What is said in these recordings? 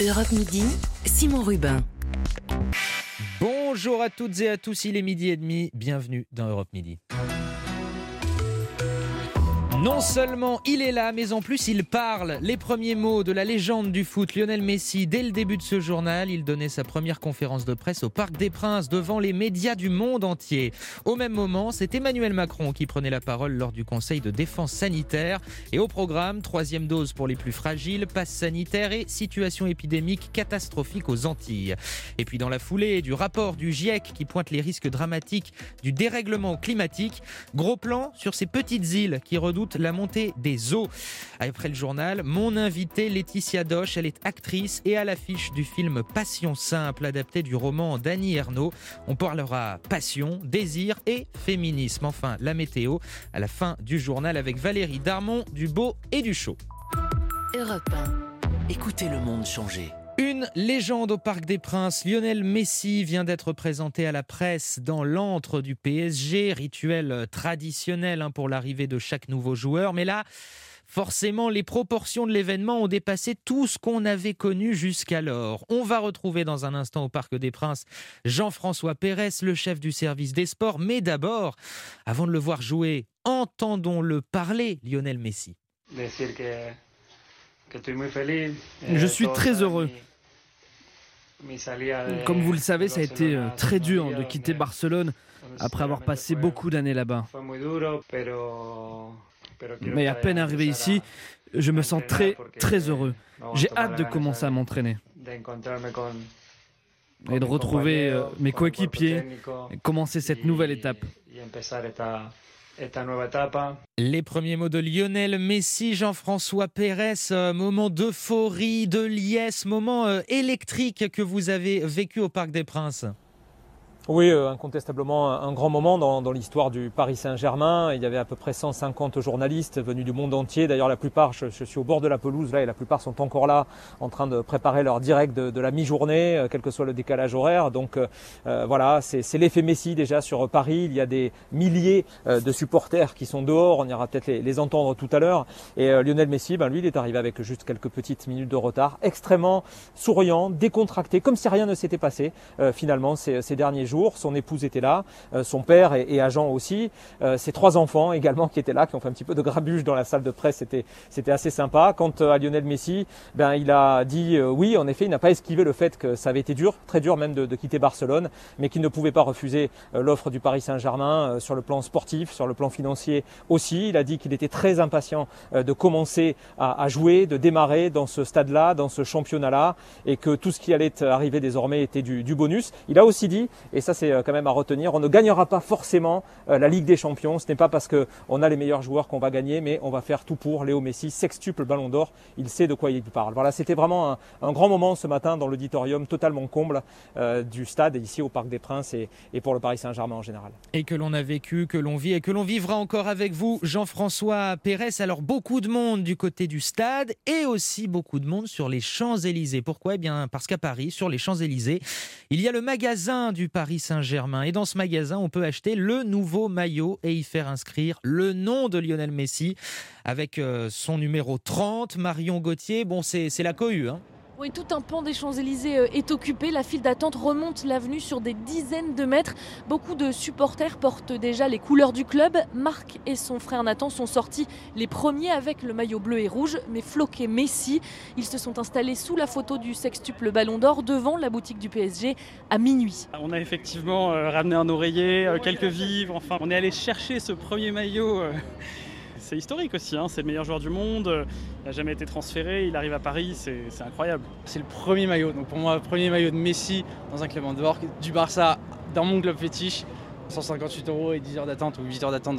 Europe Midi, Simon Rubin. Bonjour à toutes et à tous, il est midi et demi, bienvenue dans Europe Midi. Non seulement il est là, mais en plus il parle. Les premiers mots de la légende du foot, Lionel Messi, dès le début de ce journal, il donnait sa première conférence de presse au Parc des Princes devant les médias du monde entier. Au même moment, c'est Emmanuel Macron qui prenait la parole lors du Conseil de défense sanitaire. Et au programme, troisième dose pour les plus fragiles, passe sanitaire et situation épidémique catastrophique aux Antilles. Et puis dans la foulée du rapport du GIEC qui pointe les risques dramatiques du dérèglement climatique, gros plan sur ces petites îles qui redoutent la montée des eaux. Après le journal, mon invitée Laetitia Doche, elle est actrice et à l'affiche du film Passion simple, adapté du roman d'Annie Ernaux. On parlera passion, désir et féminisme. Enfin, la météo à la fin du journal avec Valérie Darmon du beau et du chaud. Europe 1. Écoutez le monde changer. Une légende au Parc des Princes, Lionel Messi vient d'être présenté à la presse dans l'antre du PSG, rituel traditionnel hein, pour l'arrivée de chaque nouveau joueur. Mais là, forcément, les proportions de l'événement ont dépassé tout ce qu'on avait connu jusqu'alors. On va retrouver dans un instant au Parc des Princes Jean-François Pérez, le chef du service des sports. Mais d'abord, avant de le voir jouer, entendons-le parler, Lionel Messi. Je suis très heureux. Comme vous le savez, ça a été euh, très dur de quitter Barcelone après avoir passé beaucoup d'années là-bas. Mais à peine arrivé ici, je me sens très, très heureux. J'ai hâte de commencer à m'entraîner et de retrouver euh, mes coéquipiers et commencer cette nouvelle étape. Les premiers mots de Lionel Messi, Jean-François Pérez, euh, moment d'euphorie, de liesse, moment euh, électrique que vous avez vécu au Parc des Princes. Oui, euh, incontestablement un grand moment dans, l'histoire du Paris Saint-Germain. Il y avait à peu près 150 journalistes venus du monde entier. D'ailleurs, la plupart, je, suis au bord de la pelouse là, et la plupart sont encore là, en train de préparer leur direct de, la mi-journée, euh, quel que soit le décalage horaire. Donc euh, voilà, c'est l'effet Messi déjà sur Paris. Il y a des milliers de supporters qui sont dehors. On ira peut-être les, entendre tout à l'heure. Et Lionel Messi, ben lui, il est arrivé avec juste quelques petites minutes de retard, extrêmement souriant, décontracté, comme si rien ne s'était passé finalement ces derniers jours. Son épouse était là, euh, son père et, agent aussi, euh, ses trois enfants également qui étaient là, qui ont fait un petit peu de grabuge dans la salle de presse. C'était, c'était assez sympa. Quant euh, à Lionel Messi, ben, il a dit oui, en effet, il n'a pas esquivé le fait que ça avait été dur, très dur même de, quitter Barcelone, mais qu'il ne pouvait pas refuser l'offre du Paris Saint-Germain sur le plan sportif, sur le plan financier aussi. Il a dit qu'il était très impatient de commencer à, à jouer, de démarrer dans ce stade-là, dans ce championnat-là, et que tout ce qui allait arriver désormais était du, du bonus. Il a aussi dit, et ça c'est euh, quand même à retenir. On ne gagnera pas forcément euh, la Ligue des Champions. Ce n'est pas parce qu'on a les meilleurs joueurs qu'on va gagner, mais on va faire tout pour. Léo Messi, sextuple ballon d'or, il sait de quoi il parle. Voilà, c'était vraiment un, grand moment ce matin dans l'auditorium totalement comble euh, du stade ici au Parc des Princes et, pour le Paris Saint-Germain en général. Et que l'on a vécu, que l'on vit et que l'on vivra encore avec vous, Jean-François Pérez. Alors beaucoup de monde du côté du stade et aussi beaucoup de monde sur les Champs-Élysées. Pourquoi? Eh bien parce qu'à Paris, sur les Champs-Élysées, il y a le magasin du Paris Saint-Germain. Et dans ce magasin, on peut acheter le nouveau maillot et y faire inscrire le nom de Lionel Messi avec euh, son numéro 30, Marion Gauthier. Bon, c'est la cohue. Hein oui, tout un pan des Champs-Élysées euh, est occupé. La file d'attente remonte l'avenue sur des dizaines de mètres. Beaucoup de supporters portent déjà les couleurs du club. Marc et son frère Nathan sont sortis les premiers avec le maillot bleu et rouge, mais floqué Messi. Ils se sont installés sous la photo du sextuple Ballon d'Or devant la boutique du PSG à minuit. On a effectivement euh, ramené un oreiller, euh, quelques vivres. Enfin, on est allé chercher ce premier maillot c'est historique aussi, hein. c'est le meilleur joueur du monde, il n'a jamais été transféré, il arrive à Paris, c'est incroyable. C'est le premier maillot, donc pour moi, le premier maillot de Messi dans un club en dehors, du Barça, dans mon club fétiche. 158 euros et 10 heures d'attente ou 8 heures d'attente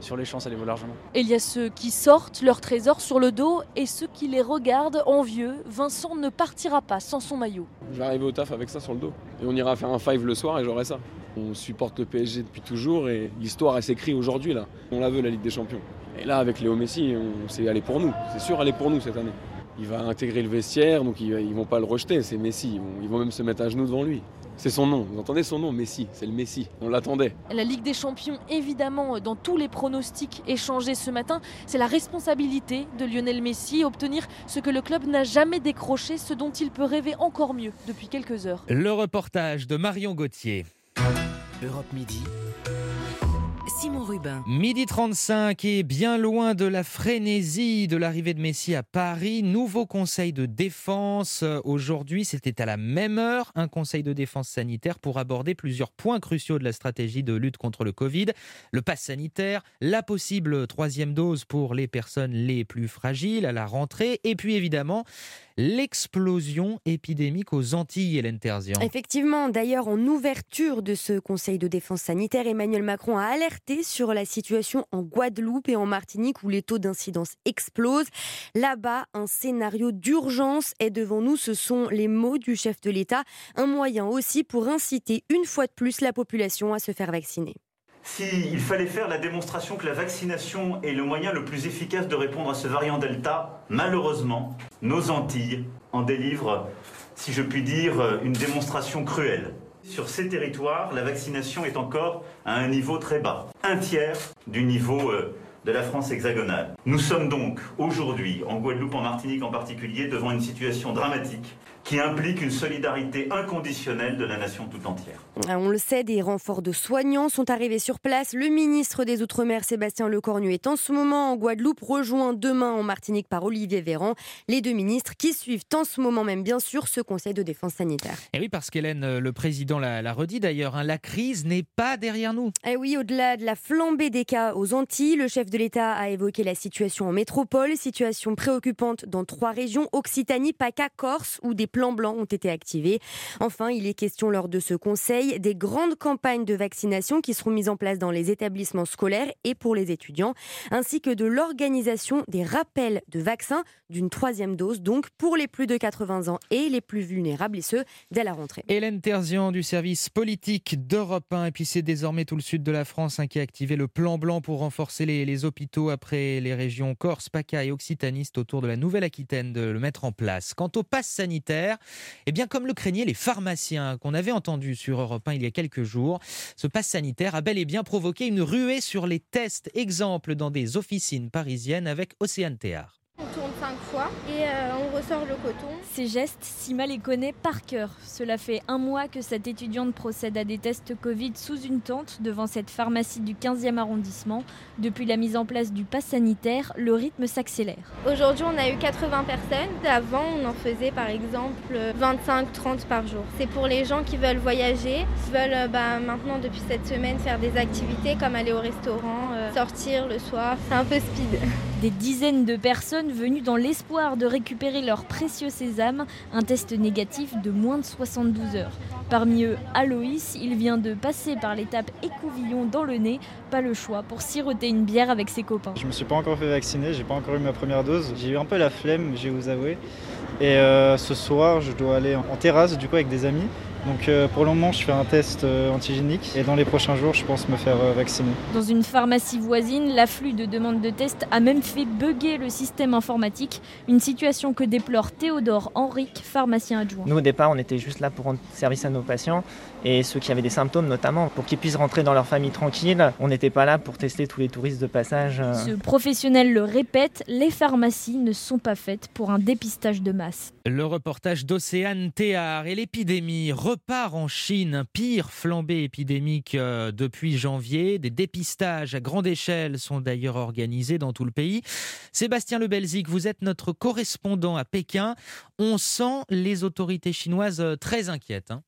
sur les champs, ça les vaut largement. Et il y a ceux qui sortent leur trésor sur le dos et ceux qui les regardent envieux. Vincent ne partira pas sans son maillot. Je vais arriver au taf avec ça sur le dos. Et on ira faire un five le soir et j'aurai ça. On supporte le PSG depuis toujours et l'histoire elle s'écrit aujourd'hui là. On la veut la Ligue des Champions. Et là avec Léo Messi, on s'est allé pour nous. C'est sûr aller pour nous cette année. Il va intégrer le vestiaire, donc ils, ne vont pas le rejeter, c'est Messi. Ils vont, même se mettre à genoux devant lui. C'est son nom, vous entendez son nom, Messi, c'est le Messi, on l'attendait. La Ligue des Champions, évidemment, dans tous les pronostics échangés ce matin, c'est la responsabilité de Lionel Messi, obtenir ce que le club n'a jamais décroché, ce dont il peut rêver encore mieux depuis quelques heures. Le reportage de Marion Gauthier. Europe Midi. Simon Rubin. Midi 35 et bien loin de la frénésie de l'arrivée de Messi à Paris. Nouveau conseil de défense. Aujourd'hui, c'était à la même heure un conseil de défense sanitaire pour aborder plusieurs points cruciaux de la stratégie de lutte contre le Covid. Le pass sanitaire, la possible troisième dose pour les personnes les plus fragiles à la rentrée et puis évidemment l'explosion épidémique aux Antilles, Hélène Terzian. Effectivement, d'ailleurs, en ouverture de ce Conseil de défense sanitaire, Emmanuel Macron a alerté sur la situation en Guadeloupe et en Martinique où les taux d'incidence explosent. Là-bas, un scénario d'urgence est devant nous. Ce sont les mots du chef de l'État. Un moyen aussi pour inciter une fois de plus la population à se faire vacciner. S'il fallait faire la démonstration que la vaccination est le moyen le plus efficace de répondre à ce variant Delta, malheureusement, nos Antilles en délivrent, si je puis dire, une démonstration cruelle. Sur ces territoires, la vaccination est encore à un niveau très bas, un tiers du niveau euh, de la France hexagonale. Nous sommes donc aujourd'hui, en Guadeloupe, en Martinique en particulier, devant une situation dramatique qui implique une solidarité inconditionnelle de la nation tout entière. Ah, on le sait, des renforts de soignants sont arrivés sur place. Le ministre des Outre-mer, Sébastien Lecornu, est en ce moment en Guadeloupe, rejoint demain en Martinique par Olivier Véran. Les deux ministres qui suivent en ce moment même, bien sûr, ce Conseil de défense sanitaire. Et oui, parce qu'Hélène, euh, le président l'a redit d'ailleurs, hein, la crise n'est pas derrière nous. Et eh oui, au-delà de la flambée des cas aux Antilles, le chef de l'État a évoqué la situation en métropole, situation préoccupante dans trois régions, Occitanie, PACA, Corse, où des plans blancs ont été activés. Enfin, il est question lors de ce conseil des grandes campagnes de vaccination qui seront mises en place dans les établissements scolaires et pour les étudiants, ainsi que de l'organisation des rappels de vaccins d'une troisième dose, donc pour les plus de 80 ans et les plus vulnérables, et ce, dès la rentrée. Hélène Terzian du service politique d'Europe 1, et puis c'est désormais tout le sud de la France hein, qui a activé le plan blanc pour renforcer les, les hôpitaux après les régions Corse, PACA et Occitanistes autour de la Nouvelle-Aquitaine de le mettre en place. Quant au pass sanitaire, eh bien, comme le craignaient les pharmaciens qu'on avait entendu sur Europe 1 il y a quelques jours, ce pass sanitaire a bel et bien provoqué une ruée sur les tests. Exemple dans des officines parisiennes avec Océane Théard. Euh, ressort le coton. Ces gestes, Sima les connaît par cœur. Cela fait un mois que cette étudiante procède à des tests Covid sous une tente devant cette pharmacie du 15e arrondissement. Depuis la mise en place du pass sanitaire, le rythme s'accélère. Aujourd'hui, on a eu 80 personnes. Avant, on en faisait par exemple 25-30 par jour. C'est pour les gens qui veulent voyager, qui veulent euh, bah, maintenant, depuis cette semaine, faire des activités comme aller au restaurant, euh, sortir le soir. C'est un peu speed. Des dizaines de personnes venues dans l'espoir de récupérer leur précieux sésame, un test négatif de moins de 72 heures. Parmi eux, Aloïs, il vient de passer par l'étape écouvillon dans le nez, pas le choix pour siroter une bière avec ses copains. Je me suis pas encore fait vacciner, j'ai pas encore eu ma première dose. J'ai eu un peu la flemme, je vais vous avouer. Et euh, ce soir, je dois aller en terrasse du coup avec des amis. Donc euh, pour le moment, je fais un test euh, antigénique et dans les prochains jours, je pense me faire euh, vacciner. Dans une pharmacie voisine, l'afflux de demandes de tests a même fait bugger le système informatique, une situation que déplore Théodore Henrique, pharmacien adjoint. Nous au départ, on était juste là pour rendre service à nos patients et ceux qui avaient des symptômes notamment, pour qu'ils puissent rentrer dans leur famille tranquille. On n'était pas là pour tester tous les touristes de passage. Ce professionnel le répète, les pharmacies ne sont pas faites pour un dépistage de masse. Le reportage d'Océane Théard et l'épidémie repart en Chine. Pire flambée épidémique euh, depuis janvier. Des dépistages à grande échelle sont d'ailleurs organisés dans tout le pays. Sébastien Lebelzik, vous êtes notre correspondant à Pékin. On sent les autorités chinoises euh, très inquiètes. Hein.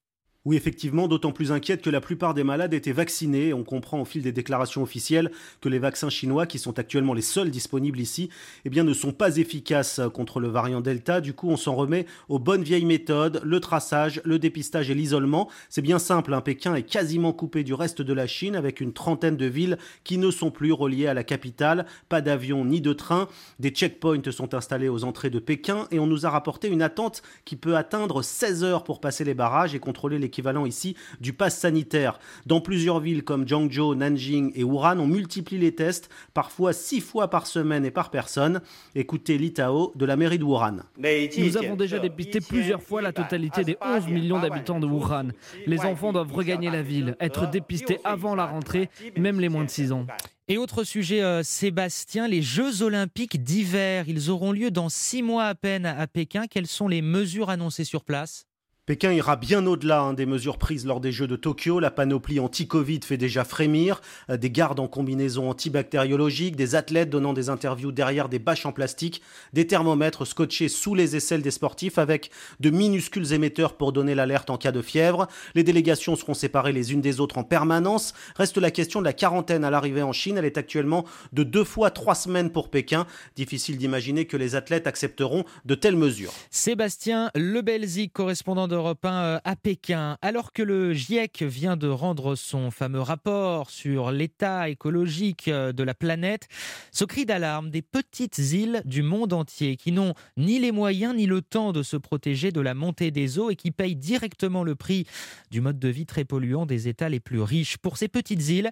Oui, effectivement, d'autant plus inquiète que la plupart des malades étaient vaccinés. On comprend au fil des déclarations officielles que les vaccins chinois, qui sont actuellement les seuls disponibles ici, eh bien, ne sont pas efficaces contre le variant Delta. Du coup, on s'en remet aux bonnes vieilles méthodes, le traçage, le dépistage et l'isolement. C'est bien simple, un Pékin est quasiment coupé du reste de la Chine avec une trentaine de villes qui ne sont plus reliées à la capitale. Pas d'avion ni de train. Des checkpoints sont installés aux entrées de Pékin et on nous a rapporté une attente qui peut atteindre 16 heures pour passer les barrages et contrôler les l'équivalent ici du pass sanitaire. Dans plusieurs villes comme Jiangzhou, Nanjing et Wuhan, on multiplie les tests, parfois six fois par semaine et par personne. Écoutez l'Itao de la mairie de Wuhan. Nous avons déjà dépisté plusieurs fois la totalité des 11 millions d'habitants de Wuhan. Les enfants doivent regagner la ville, être dépistés avant la rentrée, même les moins de 6 ans. Et autre sujet, euh, Sébastien, les Jeux olympiques d'hiver, ils auront lieu dans six mois à peine à Pékin. Quelles sont les mesures annoncées sur place? Pékin ira bien au-delà hein, des mesures prises lors des Jeux de Tokyo. La panoplie anti-Covid fait déjà frémir. Euh, des gardes en combinaison antibactériologique, des athlètes donnant des interviews derrière des bâches en plastique, des thermomètres scotchés sous les aisselles des sportifs avec de minuscules émetteurs pour donner l'alerte en cas de fièvre. Les délégations seront séparées les unes des autres en permanence. Reste la question de la quarantaine à l'arrivée en Chine. Elle est actuellement de deux fois trois semaines pour Pékin. Difficile d'imaginer que les athlètes accepteront de telles mesures. Sébastien Lebelzik, correspondant d'Europe 1 euh, à Pékin. Alors que le GIEC vient de rendre son fameux rapport sur l'état écologique euh, de la planète, ce cri d'alarme des petites îles du monde entier qui n'ont ni les moyens ni le temps de se protéger de la montée des eaux et qui payent directement le prix du mode de vie très polluant des États les plus riches. Pour ces petites îles,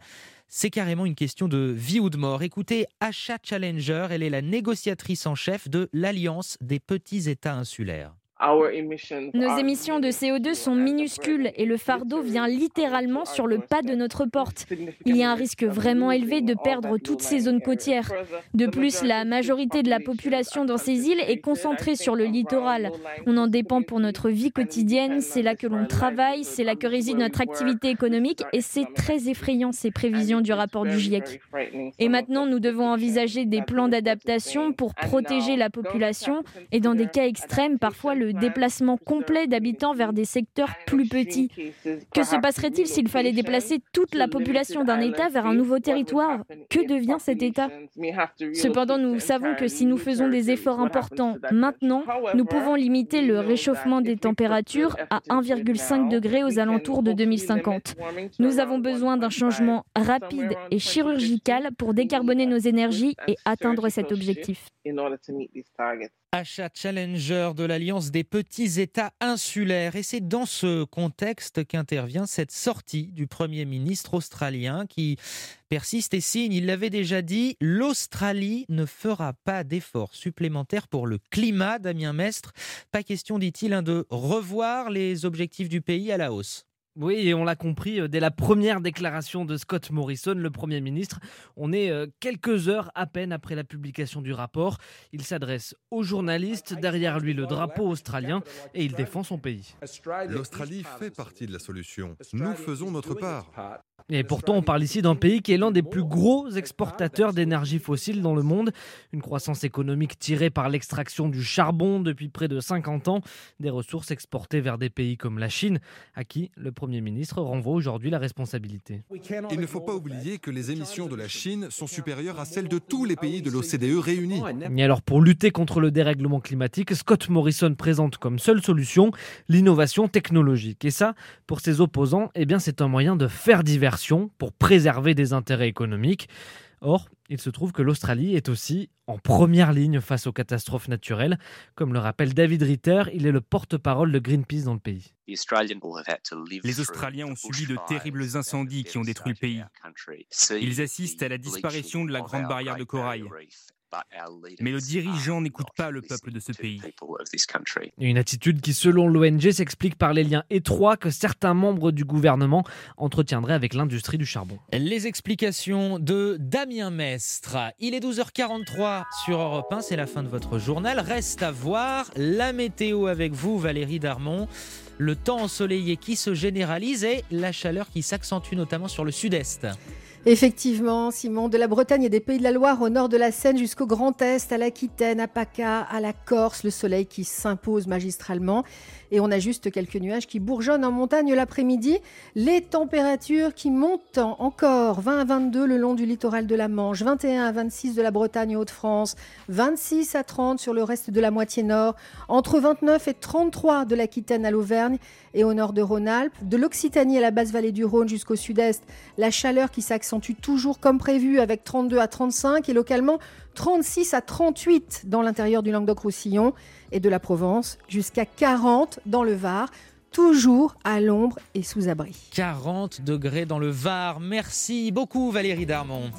c'est carrément une question de vie ou de mort. Écoutez Asha Challenger, elle est la négociatrice en chef de l'Alliance des petits États insulaires. Nos émissions de CO2 sont minuscules et le fardeau vient littéralement sur le pas de notre porte. Il y a un risque vraiment élevé de perdre toutes ces zones côtières. De plus, la majorité de la population dans ces îles est concentrée sur le littoral. On en dépend pour notre vie quotidienne, c'est là que l'on travaille, c'est là que réside notre activité économique et c'est très effrayant ces prévisions du rapport du GIEC. Et maintenant, nous devons envisager des plans d'adaptation pour protéger la population et dans des cas extrêmes, parfois le déplacement complet d'habitants vers des secteurs plus petits. Que se passerait-il s'il fallait déplacer toute la population d'un État vers un nouveau territoire? Que devient cet État? Cependant, nous savons que si nous faisons des efforts importants maintenant, nous pouvons limiter le réchauffement des températures à 1,5 degré aux alentours de 2050. Nous avons besoin d'un changement rapide et chirurgical pour décarboner nos énergies et atteindre cet objectif. Achat Challenger de l'Alliance des petits États insulaires. Et c'est dans ce contexte qu'intervient cette sortie du Premier ministre australien qui persiste et signe, il l'avait déjà dit, l'Australie ne fera pas d'efforts supplémentaires pour le climat, Damien Mestre. Pas question, dit-il, hein, de revoir les objectifs du pays à la hausse. Oui, et on l'a compris euh, dès la première déclaration de Scott Morrison, le Premier ministre. On est euh, quelques heures à peine après la publication du rapport. Il s'adresse aux journalistes, derrière lui le drapeau australien, et il défend son pays. L'Australie fait partie de la solution. Nous faisons notre part. Et pourtant, on parle ici d'un pays qui est l'un des plus gros exportateurs d'énergie fossile dans le monde. Une croissance économique tirée par l'extraction du charbon depuis près de 50 ans, des ressources exportées vers des pays comme la Chine, à qui le Premier ministre renvoie aujourd'hui la responsabilité. Il ne faut pas oublier que les émissions de la Chine sont supérieures à celles de tous les pays de l'OCDE réunis. Et alors, pour lutter contre le dérèglement climatique, Scott Morrison présente comme seule solution l'innovation technologique. Et ça, pour ses opposants, eh bien, c'est un moyen de faire diversion pour préserver des intérêts économiques. Or, il se trouve que l'Australie est aussi en première ligne face aux catastrophes naturelles. Comme le rappelle David Ritter, il est le porte-parole de Greenpeace dans le pays. Les Australiens ont subi de terribles incendies qui ont détruit le pays. Ils assistent à la disparition de la grande barrière de corail. Mais le dirigeant n'écoute pas le peuple de ce pays. Une attitude qui, selon l'ONG, s'explique par les liens étroits que certains membres du gouvernement entretiendraient avec l'industrie du charbon. Les explications de Damien Mestre. Il est 12h43 sur Europe 1, c'est la fin de votre journal. Reste à voir la météo avec vous, Valérie Darmon. Le temps ensoleillé qui se généralise et la chaleur qui s'accentue notamment sur le sud-est. Effectivement, Simon, de la Bretagne et des Pays de la Loire au nord de la Seine jusqu'au Grand Est, à l'Aquitaine, à PACA, à la Corse, le soleil qui s'impose magistralement. Et on a juste quelques nuages qui bourgeonnent en montagne l'après-midi. Les températures qui montent encore 20 à 22 le long du littoral de la Manche, 21 à 26 de la Bretagne et Hauts-de-France, 26 à 30 sur le reste de la moitié nord, entre 29 et 33 de l'Aquitaine à l'Auvergne et au nord de Rhône-Alpes, de l'Occitanie à la basse vallée du Rhône jusqu'au sud-est, la chaleur qui s'accentue toujours comme prévu avec 32 à 35 et localement 36 à 38 dans l'intérieur du Languedoc-Roussillon et de la Provence, jusqu'à 40 dans le Var. toujours à l'ombre et sous abri. 40 degrés dans le Var. Merci beaucoup Valérie Darmon.